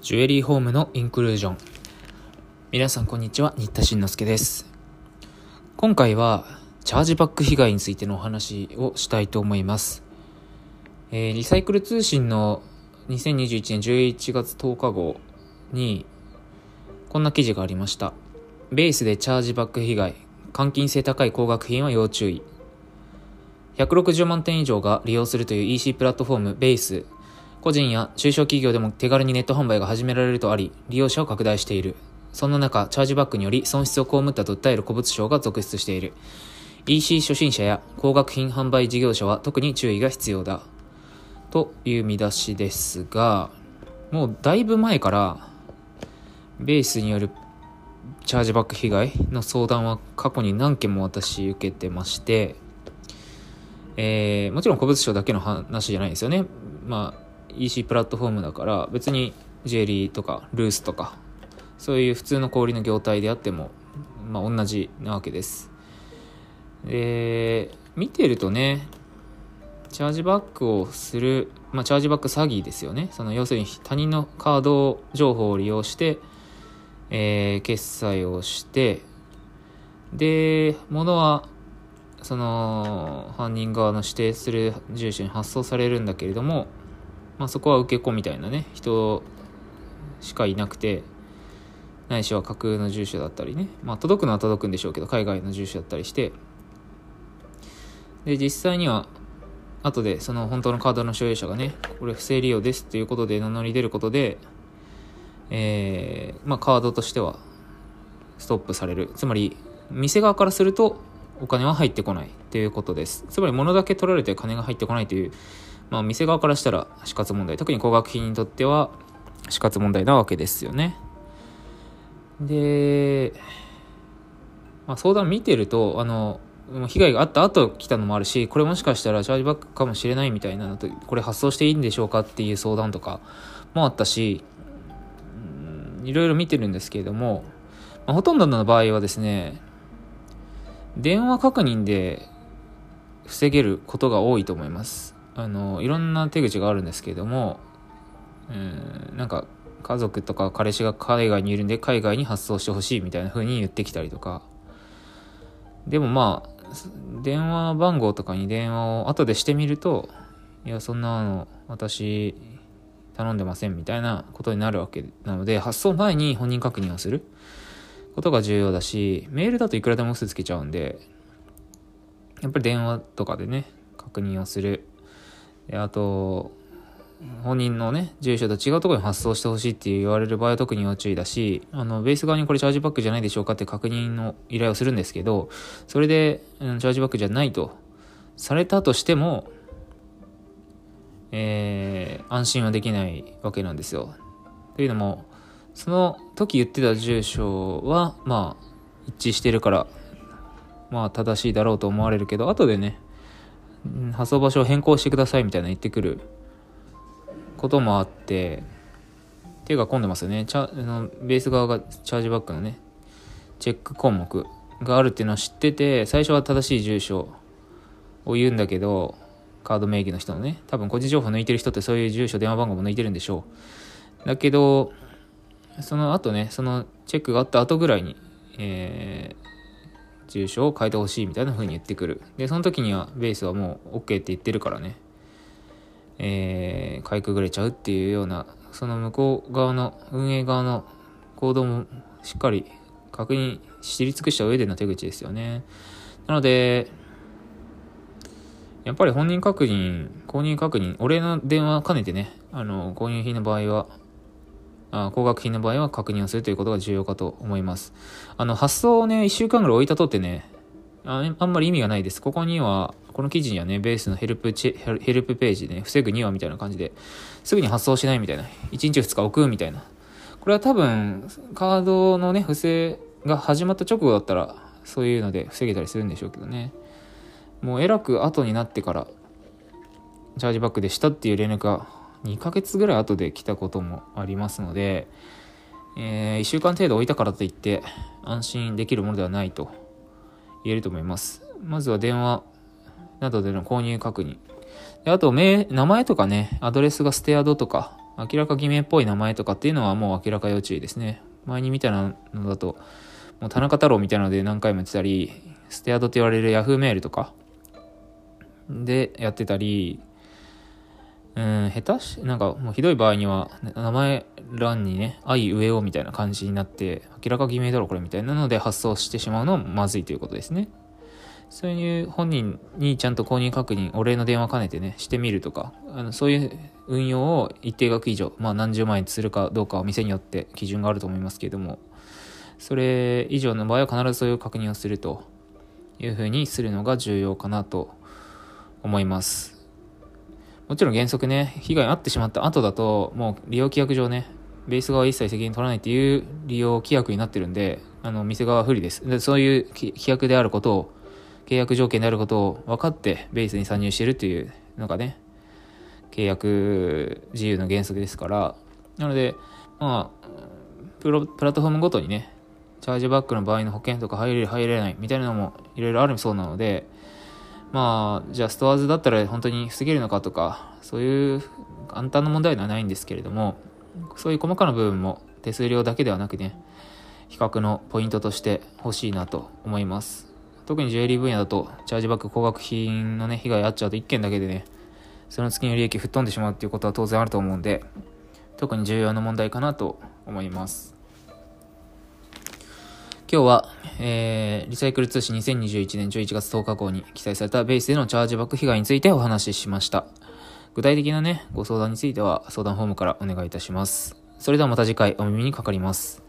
ジュエリーホームのインクルージョン。皆さんこんにちは。新田慎之介です。今回はチャージバック被害についてのお話をしたいと思います、えーリサイクル通信の2021年11月10日号にこんな記事がありました。ベースでチャージバック被害換金性高い高額品は要注意。160万点以上が利用するという EC プラットフォームベース。個人や中小企業でも手軽にネット販売が始められるとあり利用者を拡大している。そんな中チャージバックにより損失を被ったと訴える古物商が続出している。EC 初心者や高額品販売事業者は特に注意が必要だ。という見出しですがもうだいぶ前からベースによるチャージバック被害の相談は過去に何件も私受けてましてえーもちろん古物商だけの話じゃないですよね。まあ、EC プラットフォームだから、別にジュエリーとかルースとか、そういう普通の小売の業態であっても、まあ同じなわけです。で、見てるとね、チャージバックをする、まあチャージバック詐欺ですよね。その要するに他人のカード情報を利用して、えー決済をして、で、物はその犯人側の指定する住所に発送されるんだけれども、まあ、そこは受け子みたいなね人しかいなくてないしは架空の住所だったりね、まあ、届くのは届くんでしょうけど海外の住所だったりして。で実際には後でその本当のカードの所有者がねこれ不正利用ですということで名乗り出ることで、えーまあ、カードとしてはストップされる。つまり店側からするとお金は入ってこないということです。つまり物だけ取られて金が入ってこないという、まあ、店側からしたら死活問題特に高額品にとっては死活問題なわけですよね。で、まあ、相談見てるとあの被害があった後来たのもあるしこれもしかしたらチャージバックかもしれないみたいなとこれ発送していいんでしょうかっていう相談とかもあったしいろいろ見てるんですけれども、まあ、ほとんどの場合はですね電話確認で防げることが多いと思います。あのいろんな手口があるんですけれどもうんなんか家族とか彼氏が海外にいるんで海外に発送してほしいみたいな風に言ってきたりとか。でもまあ電話番号とかに電話を後でしてみるといやそんなの私頼んでませんみたいなことになるわけなので発送前に本人確認をする。ことが重要だしメールだといくらでも嘘つけちゃうんでやっぱり電話とかでね確認をする。あと本人のね住所と違うところに発送してほしいって言われる場合は特に要注意だしあのベース側にこれチャージバックじゃないでしょうかって確認の依頼をするんですけどそれで、うんチャージバックじゃないとされたとしてもえー安心はできないわけなんですよ。というのもその時言ってた住所はまあ一致してるからまあ正しいだろうと思われるけど後でね発送場所を変更してくださいみたいな言ってくる。こともあって手が込んでますよね。チャあのベース側がチャージバックのねチェック項目があるっていうのは知ってて最初は正しい住所を言うんだけどカード名義の人のね多分個人情報抜いてる人ってそういう住所電話番号も抜いてるんでしょう。だけどその後ねそのチェックがあった後ぐらいに、えー住所を変えてほしいみたいな風に言ってくる。でその時にはベースはもう OK って言ってるからね。えー、かいくぐれちゃうっていうようなその向こう側の運営側の行動もしっかり確認知り尽くした上での手口ですよね。なのでやっぱり本人確認購入確認お礼の電話を兼ねてねあの購入品の場合はあ高額品の場合は確認をするということが重要かと思いますあの発送をね1週間ぐらい置いたとってねああんまり意味がないです。ここには、この記事にはね、ベースのヘルプチヘルプページでね、防ぐにはみたいな感じで、すぐに発送しないみたいな、1日2日置くみたいな。これは多分、カードのね、不正が始まった直後だったら、そういうので防げたりするんでしょうけどね。もうえらく後になってから、チャージバックでしたっていう連絡が2ヶ月ぐらい後で来たこともありますので、え1週間程度置いたからといって、安心できるものではないと。言えると思います。まずは電話などでの購入確認。であと名、名前とかね、アドレスがステアドとか、明らか偽名っぽい名前とかっていうのはもう明らか要注意ですね。前に見たのだと、もう田中太郎みたいなので何回もやってたり、ステアドと言われる Yahoo メールとかでやってたり、うん、下手し、なんかもうひどい場合には、名前欄にね、愛上をみたいな感じになって、明らか偽名だろこれみたいなので発送してしまうのはまずいということですね。そういう本人にちゃんと購入確認、お礼の電話兼ねてね、してみるとか、あのそういう運用を一定額以上、まあ何十万円するかどうかは店によって基準があると思いますけれども、それ以上の場合は必ずそういう確認をするというふうにするのが重要かなと思います。もちろん原則ね、被害に遭ってしまった後だと、もう利用規約上ね、ベース側は一切責任取らないっていう利用規約になってるんで、あの、店側は不利です。でそういう規約であることを、契約条件であることを分かって、ベースに参入してるっていうのがね、契約自由の原則ですから、なので、まあ、プロ、プラットフォームごとにね、チャージバックの場合の保険とか入れる入れないみたいなのもいろいろあるそうなので、まあ、じゃあストアーズだったら本当に防げるのかとか、そういう簡単な問題ではないんですけれども、そういう細かな部分も手数料だけではなくね、比較のポイントとして欲しいなと思います。特にジュエリー分野だと、チャージバック高額品のね、被害あっちゃうと1件だけでね、その月の利益吹っ飛んでしまうっていうことは当然あると思うんで、特に重要な問題かなと思います。今日は、えー、リサイクル通信2021年11月10日号に記載されたベースでのチャージバック被害についてお話ししました。具体的なね、ご相談については相談フォームからお願いいたします。それではまた次回お耳にかかります。